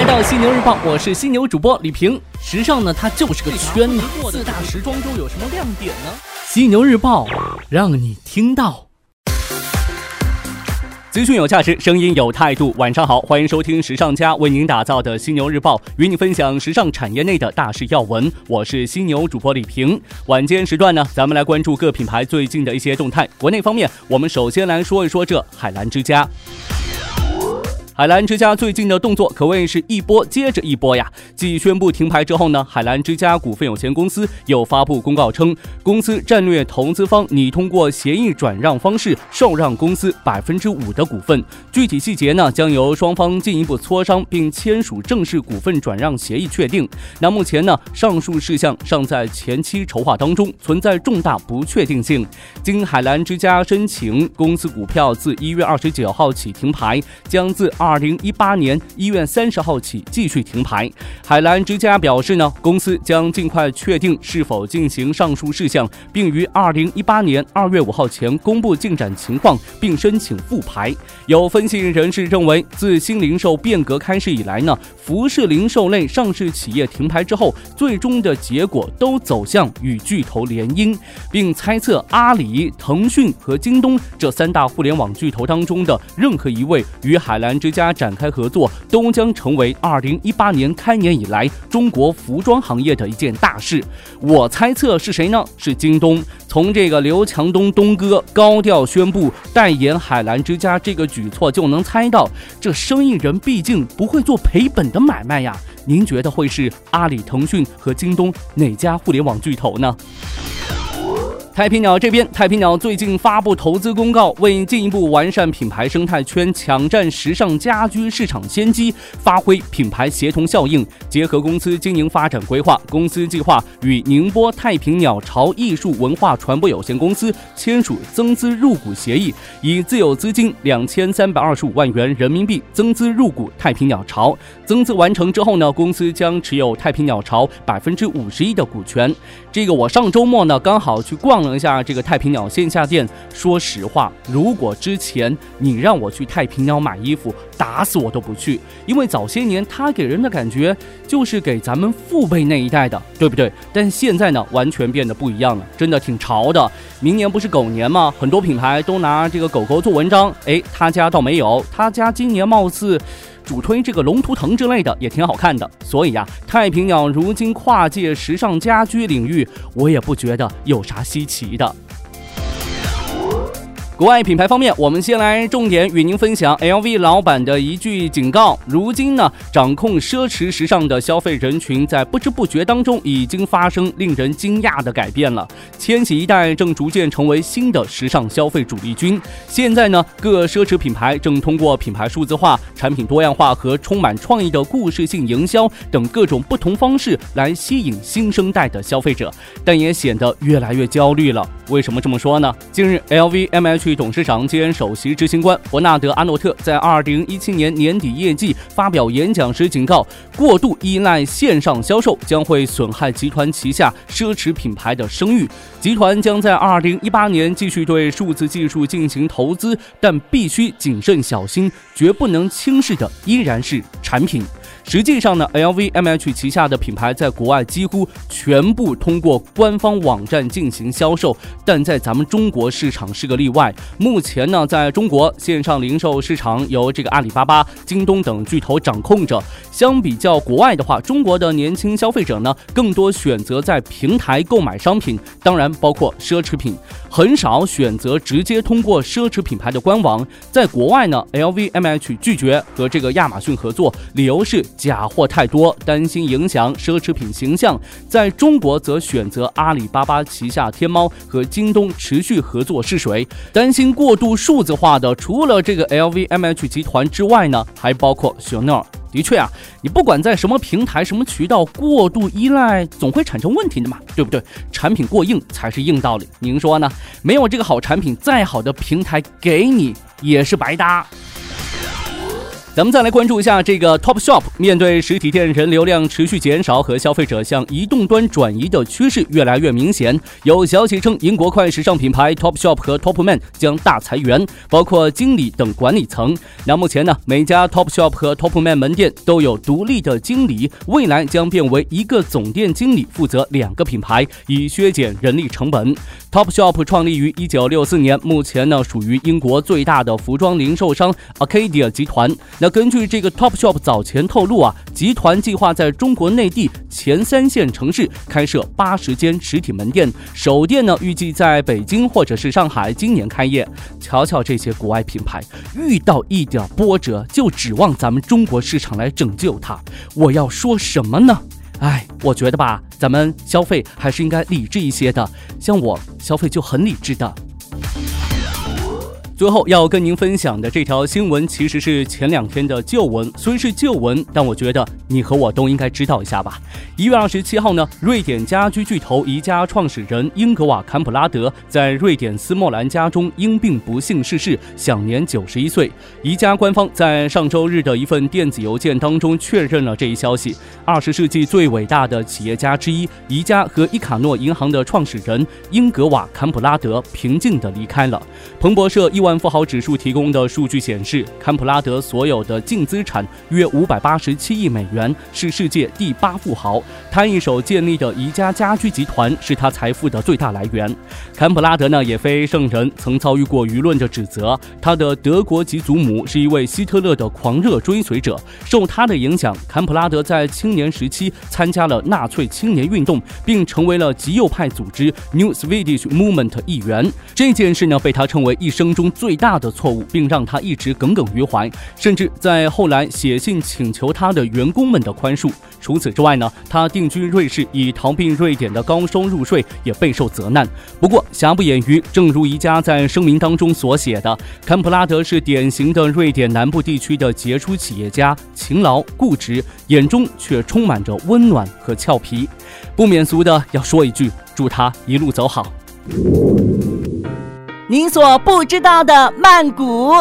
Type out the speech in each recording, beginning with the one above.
来到犀牛日报，我是犀牛主播李平。时尚呢，它就是个圈子。四大时装周有什么亮点呢？犀牛日报让你听到。资讯有价值，声音有态度。晚上好，欢迎收听时尚家为您打造的犀牛日报，与你分享时尚产业内的大事要闻。我是犀牛主播李平。晚间时段呢，咱们来关注各品牌最近的一些动态。国内方面，我们首先来说一说这海澜之家。海澜之家最近的动作可谓是一波接着一波呀！继宣布停牌之后呢，海澜之家股份有限公司又发布公告称，公司战略投资方拟通过协议转让方式受让公司百分之五的股份，具体细节呢将由双方进一步磋商并签署正式股份转让协议确定。那目前呢，上述事项尚在前期筹划当中，存在重大不确定性。经海澜之家申请，公司股票自一月二十九号起停牌，将自二。二零一八年一月三十号起继续停牌。海澜之家表示呢，公司将尽快确定是否进行上述事项，并于二零一八年二月五号前公布进展情况，并申请复牌。有分析人士认为，自新零售变革开始以来呢，服饰零售类上市企业停牌之后，最终的结果都走向与巨头联姻，并猜测阿里、腾讯和京东这三大互联网巨头当中的任何一位与海澜之家。展开合作都将成为二零一八年开年以来中国服装行业的一件大事。我猜测是谁呢？是京东。从这个刘强东东哥高调宣布代言海澜之家这个举措就能猜到，这生意人毕竟不会做赔本的买卖呀。您觉得会是阿里、腾讯和京东哪家互联网巨头呢？太平鸟这边，太平鸟最近发布投资公告，为进一步完善品牌生态圈，抢占时尚家居市场先机，发挥品牌协同效应，结合公司经营发展规划，公司计划与宁波太平鸟巢艺术文化传播有限公司签署增资入股协议，以自有资金两千三百二十五万元人民币增资入股太平鸟巢。增资完成之后呢，公司将持有太平鸟巢百分之五十一的股权。这个我上周末呢刚好去逛逛了。一下这个太平鸟线下店，说实话，如果之前你让我去太平鸟买衣服，打死我都不去，因为早些年它给人的感觉就是给咱们父辈那一代的，对不对？但现在呢，完全变得不一样了，真的挺潮的。明年不是狗年吗？很多品牌都拿这个狗狗做文章，哎，他家倒没有，他家今年貌似。主推这个龙图腾之类的也挺好看的，所以呀，太平鸟如今跨界时尚家居领域，我也不觉得有啥稀奇的。国外品牌方面，我们先来重点与您分享 LV 老板的一句警告。如今呢，掌控奢侈时尚的消费人群在不知不觉当中已经发生令人惊讶的改变了。千禧一代正逐渐成为新的时尚消费主力军。现在呢，各奢侈品牌正通过品牌数字化、产品多样化和充满创意的故事性营销等各种不同方式来吸引新生代的消费者，但也显得越来越焦虑了。为什么这么说呢？近日，LVMH。董事长兼首席执行官伯纳德·阿诺特在二零一七年年底业绩发表演讲时警告，过度依赖线上销售将会损害集团旗下奢侈品牌的声誉。集团将在二零一八年继续对数字技术进行投资，但必须谨慎小心，绝不能轻视的依然是产品。实际上呢，LVMH 旗下的品牌在国外几乎全部通过官方网站进行销售，但在咱们中国市场是个例外。目前呢，在中国线上零售市场由这个阿里巴巴、京东等巨头掌控着。相比较国外的话，中国的年轻消费者呢，更多选择在平台购买商品，当然包括奢侈品，很少选择直接通过奢侈品牌的官网。在国外呢，LVMH 拒绝和这个亚马逊合作，理由是。假货太多，担心影响奢侈品形象。在中国则选择阿里巴巴旗下天猫和京东持续合作试水。担心过度数字化的，除了这个 LVMH 集团之外呢，还包括 Chanel。的确啊，你不管在什么平台、什么渠道，过度依赖总会产生问题的嘛，对不对？产品过硬才是硬道理。您说呢？没有这个好产品，再好的平台给你也是白搭。咱们再来关注一下这个 Topshop。面对实体店人流量持续减少和消费者向移动端转移的趋势越来越明显，有消息称英国快时尚品牌 Topshop 和 Topman 将大裁员，包括经理等管理层。那目前呢，每家 Topshop 和 Topman 门店都有独立的经理，未来将变为一个总店经理负责两个品牌，以削减人力成本。Topshop 创立于1964年，目前呢属于英国最大的服装零售商 Arcadia 集团。那根据这个 Topshop 早前透露啊，集团计划在中国内地前三线城市开设八十间实体门店，首店呢预计在北京或者是上海今年开业。瞧瞧这些国外品牌，遇到一点波折就指望咱们中国市场来拯救它，我要说什么呢？哎，我觉得吧，咱们消费还是应该理智一些的，像我消费就很理智的。最后要跟您分享的这条新闻，其实是前两天的旧闻。虽是旧闻，但我觉得你和我都应该知道一下吧。一月二十七号呢，瑞典家居巨头宜家创始人英格瓦·坎普拉德在瑞典斯莫兰家中因病不幸逝世，享年九十一岁。宜家官方在上周日的一份电子邮件当中确认了这一消息。二十世纪最伟大的企业家之一，宜家和伊卡诺银行的创始人英格瓦·坎普拉德平静地离开了。彭博社亿万。富豪指数提供的数据显示，坎普拉德所有的净资产约五百八十七亿美元，是世界第八富豪。他一手建立的宜家家居集团是他财富的最大来源。坎普拉德呢也非圣人，曾遭遇过舆论的指责。他的德国籍祖母是一位希特勒的狂热追随者，受他的影响，坎普拉德在青年时期参加了纳粹青年运动，并成为了极右派组织 New Swedish Movement 一员。这件事呢被他称为一生中。最大的错误，并让他一直耿耿于怀，甚至在后来写信请求他的员工们的宽恕。除此之外呢，他定居瑞士以逃避瑞典的高收入税，也备受责难。不过瑕不掩瑜，正如宜家在声明当中所写的，坎普拉德是典型的瑞典南部地区的杰出企业家，勤劳固执，眼中却充满着温暖和俏皮。不免俗的要说一句，祝他一路走好。您所不知道的曼谷。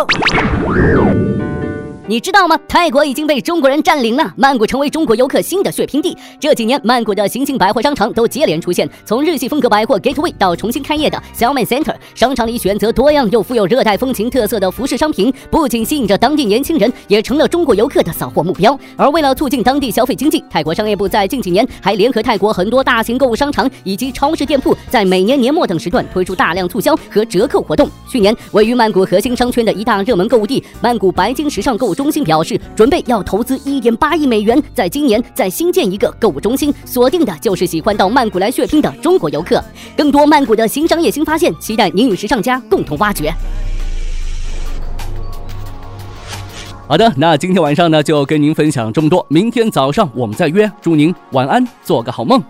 你知道吗？泰国已经被中国人占领了，曼谷成为中国游客新的血拼地。这几年，曼谷的新兴百货商场都接连出现，从日系风格百货 Gateway 到重新开业的 Xiaomi Center，商场里选择多样又富有热带风情特色的服饰商品，不仅吸引着当地年轻人，也成了中国游客的扫货目标。而为了促进当地消费经济，泰国商业部在近几年还联合泰国很多大型购物商场以及超市店铺，在每年年末等时段推出大量促销和折扣活动。去年，位于曼谷核心商圈的一大热门购物地——曼谷白金时尚购物。中心表示，准备要投资一点八亿美元，在今年再新建一个购物中心，锁定的就是喜欢到曼谷来血拼的中国游客。更多曼谷的新商业新发现，期待您与时尚家共同挖掘。好的，那今天晚上呢，就跟您分享这么多，明天早上我们再约。祝您晚安，做个好梦。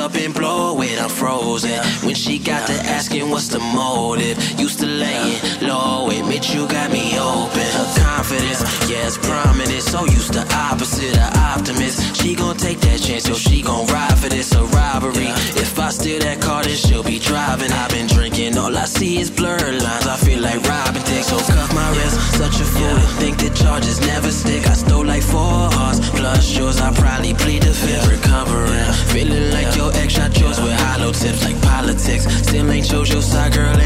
Up and blow it, I'm frozen. When she got to asking what's the motive, used to laying low, admit you got me open confidence. Yeah, it's prominent. So used to opposite, of optimist. She gon' take that chance, so she gon' ride for this, a robbery. If I steal that car, then she'll be driving. I've been drinking, all I see is blurred lines. I feel like robbing things, so cuff my wrist. Such a fool to think that charges never stick. I stole like four hearts, plus yours. I probably plead the fifth, recovering. Feeling like your ex shot yours with hollow tips, like politics. Still ain't chose your side girl.